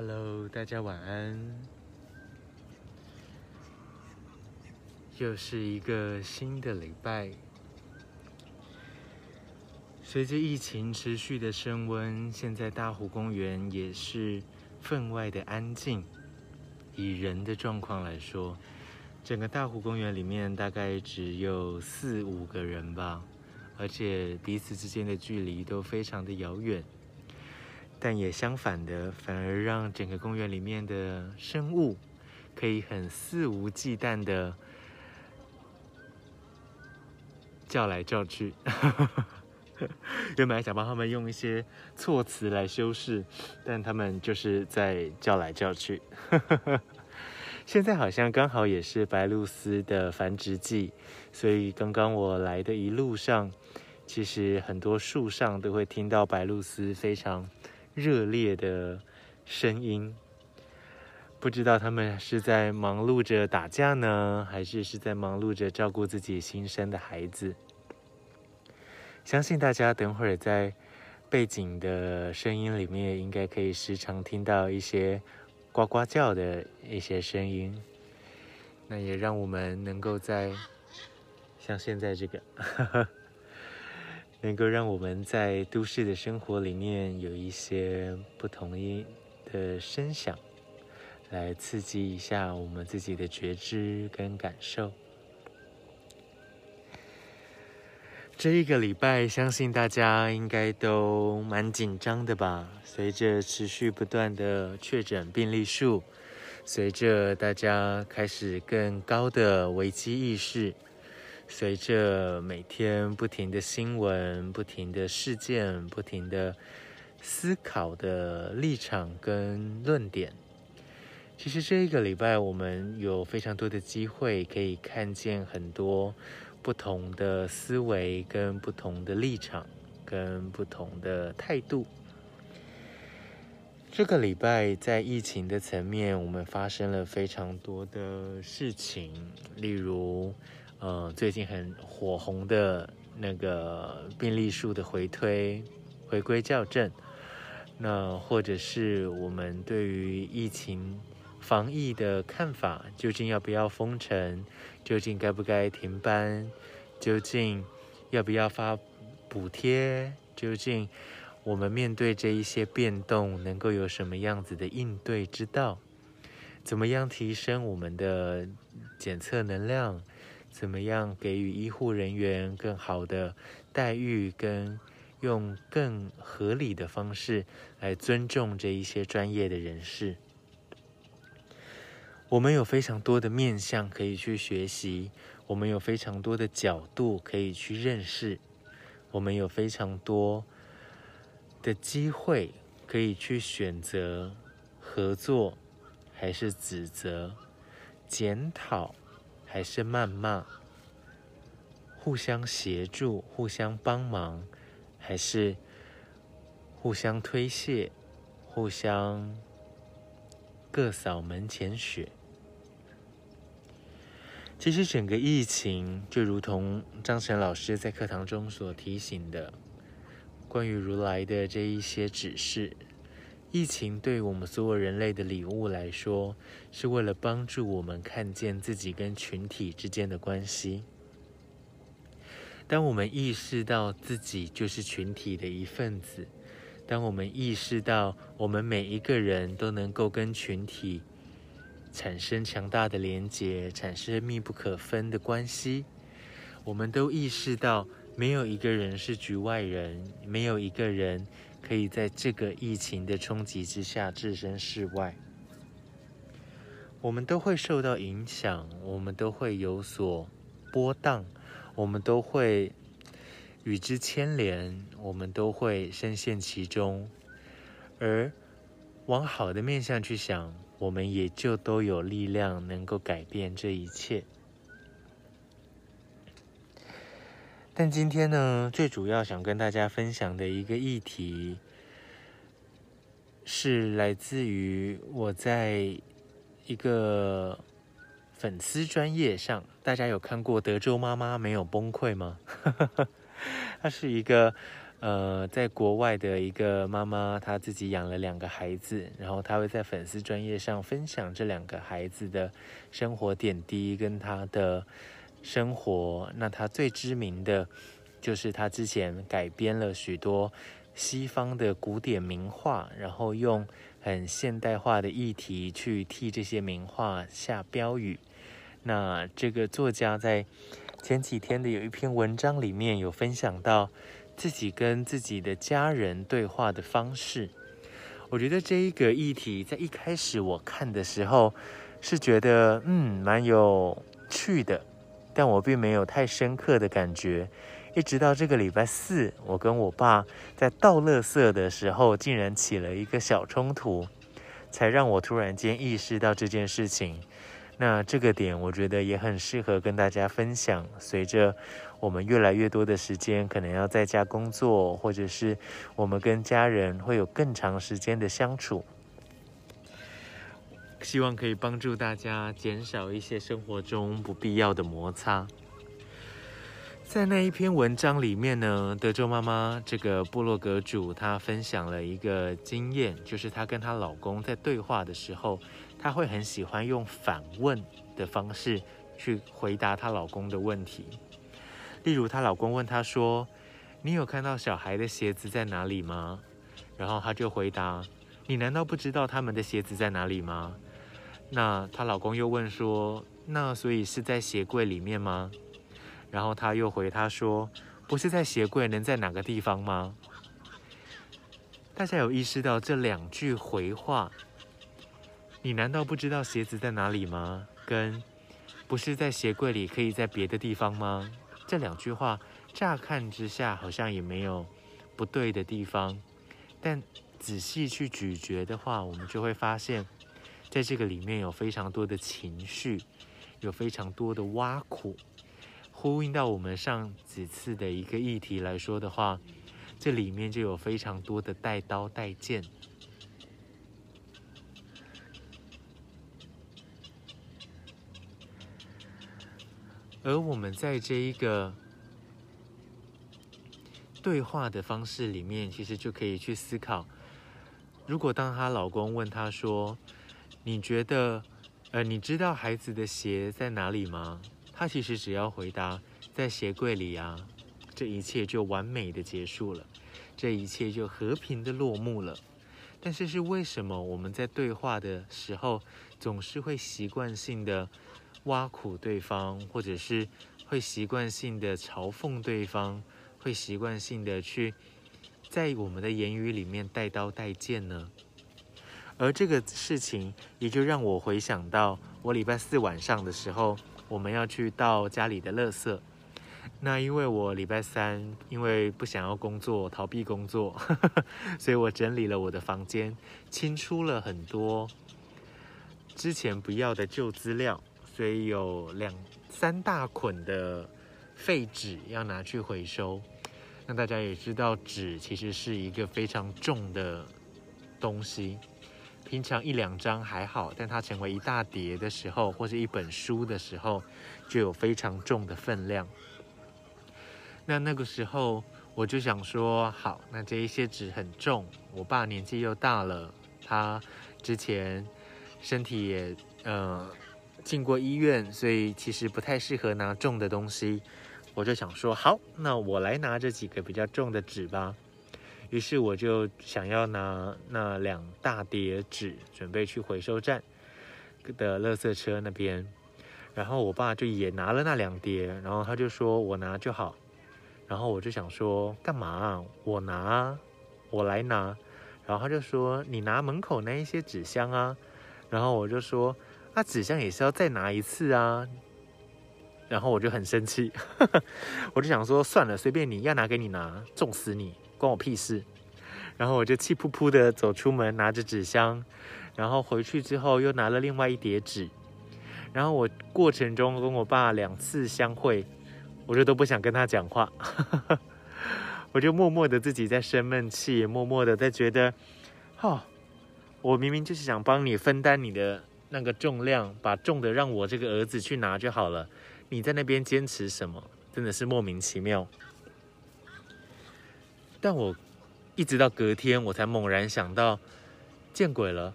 Hello，大家晚安。又是一个新的礼拜。随着疫情持续的升温，现在大湖公园也是分外的安静。以人的状况来说，整个大湖公园里面大概只有四五个人吧，而且彼此之间的距离都非常的遥远。但也相反的，反而让整个公园里面的生物可以很肆无忌惮的叫来叫去。原本还想帮他们用一些措辞来修饰，但他们就是在叫来叫去。现在好像刚好也是白鹭鸶的繁殖季，所以刚刚我来的一路上，其实很多树上都会听到白鹭鸶非常热烈的声音。不知道他们是在忙碌着打架呢，还是是在忙碌着照顾自己新生的孩子？相信大家等会儿在背景的声音里面，应该可以时常听到一些呱呱叫的一些声音。那也让我们能够在像现在这个，能够让我们在都市的生活里面有一些不同音的声响，来刺激一下我们自己的觉知跟感受。这一个礼拜，相信大家应该都蛮紧张的吧？随着持续不断的确诊病例数，随着大家开始更高的危机意识，随着每天不停的新闻、不停的事件、不停的思考的立场跟论点，其实这一个礼拜，我们有非常多的机会可以看见很多。不同的思维，跟不同的立场，跟不同的态度。这个礼拜在疫情的层面，我们发生了非常多的事情，例如，呃，最近很火红的那个病例数的回推、回归校正，那或者是我们对于疫情。防疫的看法，究竟要不要封城？究竟该不该停班？究竟要不要发补贴？究竟我们面对这一些变动，能够有什么样子的应对之道？怎么样提升我们的检测能量？怎么样给予医护人员更好的待遇？跟用更合理的方式来尊重这一些专业的人士？我们有非常多的面向可以去学习，我们有非常多的角度可以去认识，我们有非常多的机会可以去选择合作，还是指责、检讨，还是谩骂，互相协助、互相帮忙，还是互相推卸、互相各扫门前雪。其实整个疫情就如同张晨老师在课堂中所提醒的，关于如来的这一些指示，疫情对我们所有人类的礼物来说，是为了帮助我们看见自己跟群体之间的关系。当我们意识到自己就是群体的一份子，当我们意识到我们每一个人都能够跟群体。产生强大的连结，产生密不可分的关系。我们都意识到，没有一个人是局外人，没有一个人可以在这个疫情的冲击之下置身事外。我们都会受到影响，我们都会有所波荡，我们都会与之牵连，我们都会深陷其中。而往好的面向去想。我们也就都有力量能够改变这一切。但今天呢，最主要想跟大家分享的一个议题，是来自于我在一个粉丝专业上，大家有看过德州妈妈没有崩溃吗？它是一个呃，在国外的一个妈妈，她自己养了两个孩子，然后她会在粉丝专业上分享这两个孩子的生活点滴跟她的生活。那他最知名的，就是他之前改编了许多西方的古典名画，然后用很现代化的议题去替这些名画下标语。那这个作家在前几天的有一篇文章里面有分享到。自己跟自己的家人对话的方式，我觉得这一个议题在一开始我看的时候是觉得嗯蛮有趣的，但我并没有太深刻的感觉。一直到这个礼拜四，我跟我爸在倒垃圾的时候，竟然起了一个小冲突，才让我突然间意识到这件事情。那这个点，我觉得也很适合跟大家分享。随着我们越来越多的时间，可能要在家工作，或者是我们跟家人会有更长时间的相处，希望可以帮助大家减少一些生活中不必要的摩擦。在那一篇文章里面呢，德州妈妈这个部落格主她分享了一个经验，就是她跟她老公在对话的时候。她会很喜欢用反问的方式去回答她老公的问题。例如，她老公问她说：“你有看到小孩的鞋子在哪里吗？”然后她就回答：“你难道不知道他们的鞋子在哪里吗？”那她老公又问说：“那所以是在鞋柜里面吗？”然后她又回他说：“不是在鞋柜，能在哪个地方吗？”大家有意识到这两句回话？你难道不知道鞋子在哪里吗？跟不是在鞋柜里，可以在别的地方吗？这两句话乍看之下好像也没有不对的地方，但仔细去咀嚼的话，我们就会发现，在这个里面有非常多的情绪，有非常多的挖苦，呼应到我们上几次的一个议题来说的话，这里面就有非常多的带刀带剑。而我们在这一个对话的方式里面，其实就可以去思考：如果当她老公问她说：“你觉得，呃，你知道孩子的鞋在哪里吗？”他其实只要回答：“在鞋柜里啊。”这一切就完美的结束了，这一切就和平的落幕了。但是是为什么我们在对话的时候，总是会习惯性的挖苦对方，或者是会习惯性的嘲讽对方，会习惯性的去在我们的言语里面带刀带剑呢？而这个事情也就让我回想到，我礼拜四晚上的时候，我们要去到家里的垃圾。那因为我礼拜三因为不想要工作，逃避工作，所以我整理了我的房间，清出了很多之前不要的旧资料。所以有两三大捆的废纸要拿去回收。那大家也知道，纸其实是一个非常重的东西。平常一两张还好，但它成为一大叠的时候，或是一本书的时候，就有非常重的分量。那那个时候我就想说，好，那这一些纸很重。我爸年纪又大了，他之前身体也呃。进过医院，所以其实不太适合拿重的东西。我就想说，好，那我来拿这几个比较重的纸吧。于是我就想要拿那两大叠纸，准备去回收站的垃圾车那边。然后我爸就也拿了那两叠，然后他就说我拿就好。然后我就想说，干嘛？我拿，我来拿。然后他就说，你拿门口那一些纸箱啊。然后我就说。那纸箱也是要再拿一次啊，然后我就很生气，我就想说算了，随便你要拿给你拿，重死你，关我屁事。然后我就气噗噗的走出门，拿着纸箱，然后回去之后又拿了另外一叠纸，然后我过程中跟我爸两次相会，我就都不想跟他讲话，我就默默的自己在生闷气，默默的在觉得，哦，我明明就是想帮你分担你的。那个重量，把重的让我这个儿子去拿就好了。你在那边坚持什么？真的是莫名其妙。但我一直到隔天，我才猛然想到，见鬼了！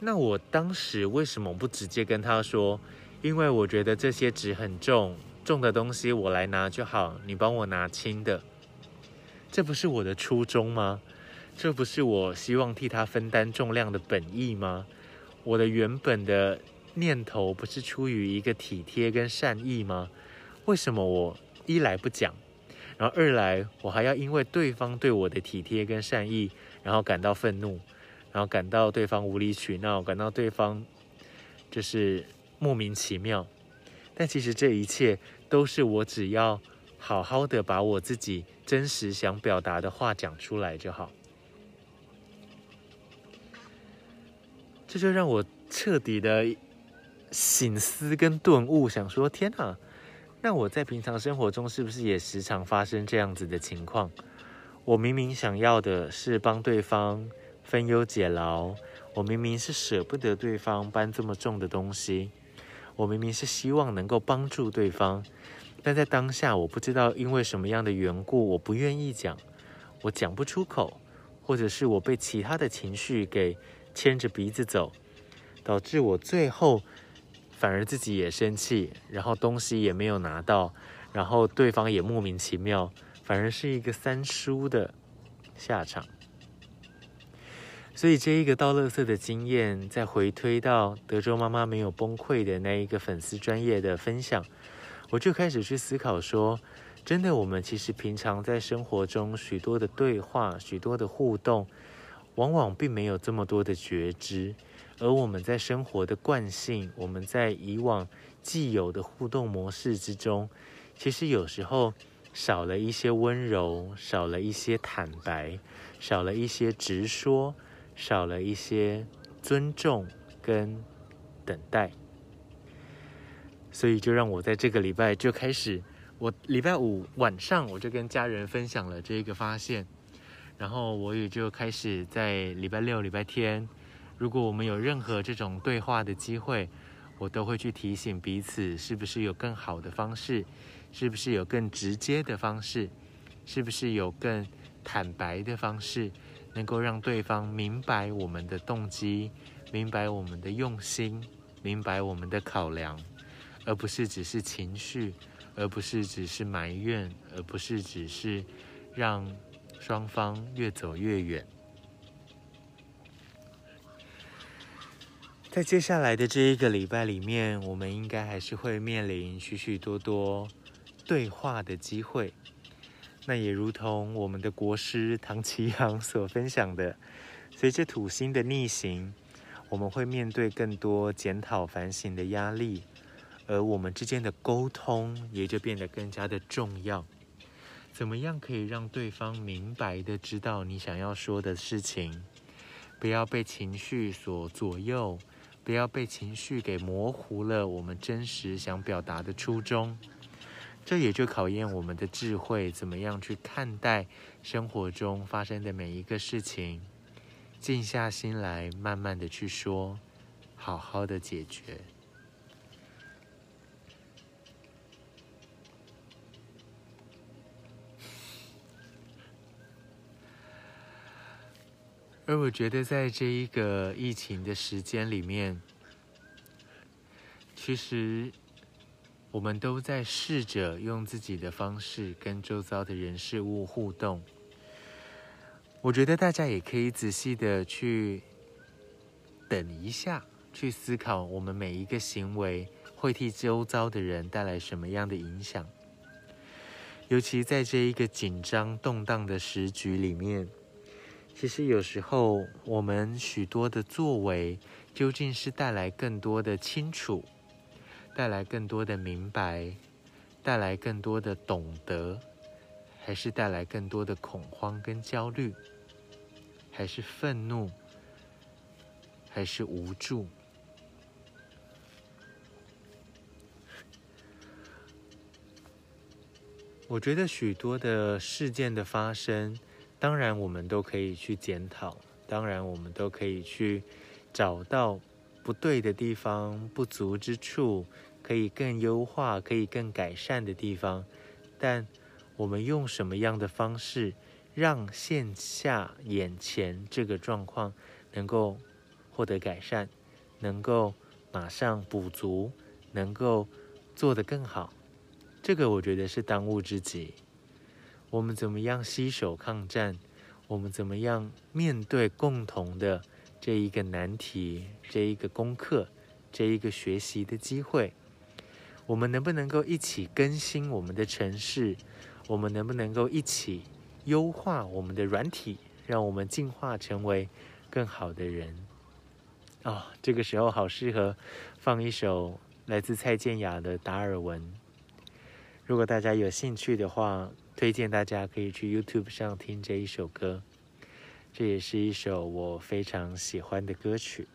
那我当时为什么不直接跟他说？因为我觉得这些纸很重，重的东西我来拿就好，你帮我拿轻的。这不是我的初衷吗？这不是我希望替他分担重量的本意吗？我的原本的念头不是出于一个体贴跟善意吗？为什么我一来不讲，然后二来我还要因为对方对我的体贴跟善意，然后感到愤怒，然后感到对方无理取闹，感到对方就是。莫名其妙，但其实这一切都是我只要好好的把我自己真实想表达的话讲出来就好。这就让我彻底的醒思跟顿悟，想说：天哪，那我在平常生活中是不是也时常发生这样子的情况？我明明想要的是帮对方分忧解劳，我明明是舍不得对方搬这么重的东西。我明明是希望能够帮助对方，但在当下，我不知道因为什么样的缘故，我不愿意讲，我讲不出口，或者是我被其他的情绪给牵着鼻子走，导致我最后反而自己也生气，然后东西也没有拿到，然后对方也莫名其妙，反而是一个三输的下场。所以这一个倒垃圾的经验，再回推到德州妈妈没有崩溃的那一个粉丝专业的分享，我就开始去思考说，真的，我们其实平常在生活中许多的对话、许多的互动，往往并没有这么多的觉知，而我们在生活的惯性，我们在以往既有的互动模式之中，其实有时候少了一些温柔，少了一些坦白，少了一些直说。少了一些尊重跟等待，所以就让我在这个礼拜就开始，我礼拜五晚上我就跟家人分享了这个发现，然后我也就开始在礼拜六、礼拜天，如果我们有任何这种对话的机会，我都会去提醒彼此，是不是有更好的方式，是不是有更直接的方式，是不是有更坦白的方式。能够让对方明白我们的动机，明白我们的用心，明白我们的考量，而不是只是情绪，而不是只是埋怨，而不是只是让双方越走越远。在接下来的这一个礼拜里面，我们应该还是会面临许许多多对话的机会。那也如同我们的国师唐奇阳所分享的，随着土星的逆行，我们会面对更多检讨反省的压力，而我们之间的沟通也就变得更加的重要。怎么样可以让对方明白的知道你想要说的事情？不要被情绪所左右，不要被情绪给模糊了我们真实想表达的初衷。这也就考验我们的智慧，怎么样去看待生活中发生的每一个事情，静下心来，慢慢的去说，好好的解决。而我觉得，在这一个疫情的时间里面，其实。我们都在试着用自己的方式跟周遭的人事物互动。我觉得大家也可以仔细的去等一下，去思考我们每一个行为会替周遭的人带来什么样的影响。尤其在这一个紧张动荡的时局里面，其实有时候我们许多的作为，究竟是带来更多的清楚。带来更多的明白，带来更多的懂得，还是带来更多的恐慌跟焦虑，还是愤怒，还是无助？我觉得许多的事件的发生，当然我们都可以去检讨，当然我们都可以去找到。不对的地方，不足之处，可以更优化，可以更改善的地方，但我们用什么样的方式让线下眼前这个状况能够获得改善，能够马上补足，能够做得更好。这个我觉得是当务之急。我们怎么样携手抗战？我们怎么样面对共同的这一个难题、这一个功课、这一个学习的机会？我们能不能够一起更新我们的城市？我们能不能够一起优化我们的软体，让我们进化成为更好的人？哦，这个时候好适合放一首来自蔡健雅的《达尔文》。如果大家有兴趣的话，推荐大家可以去 YouTube 上听这一首歌。这也是一首我非常喜欢的歌曲。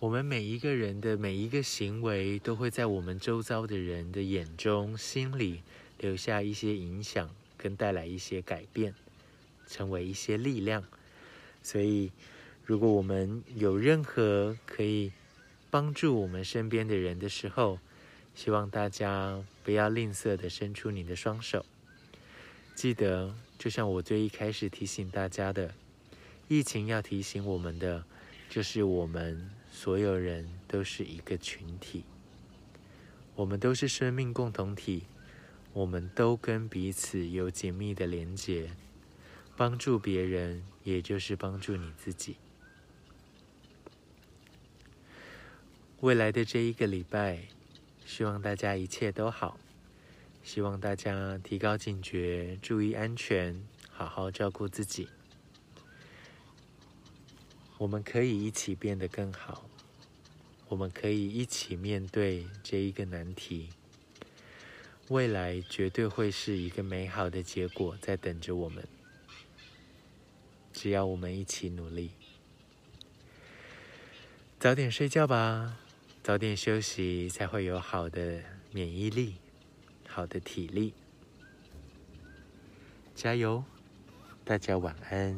我们每一个人的每一个行为，都会在我们周遭的人的眼中、心里留下一些影响，跟带来一些改变，成为一些力量。所以，如果我们有任何可以帮助我们身边的人的时候，希望大家不要吝啬的伸出你的双手。记得，就像我最一开始提醒大家的，疫情要提醒我们的，就是我们所有人都是一个群体，我们都是生命共同体，我们都跟彼此有紧密的连结，帮助别人，也就是帮助你自己。未来的这一个礼拜，希望大家一切都好，希望大家提高警觉，注意安全，好好照顾自己。我们可以一起变得更好，我们可以一起面对这一个难题。未来绝对会是一个美好的结果在等着我们，只要我们一起努力。早点睡觉吧。早点休息，才会有好的免疫力，好的体力。加油，大家晚安。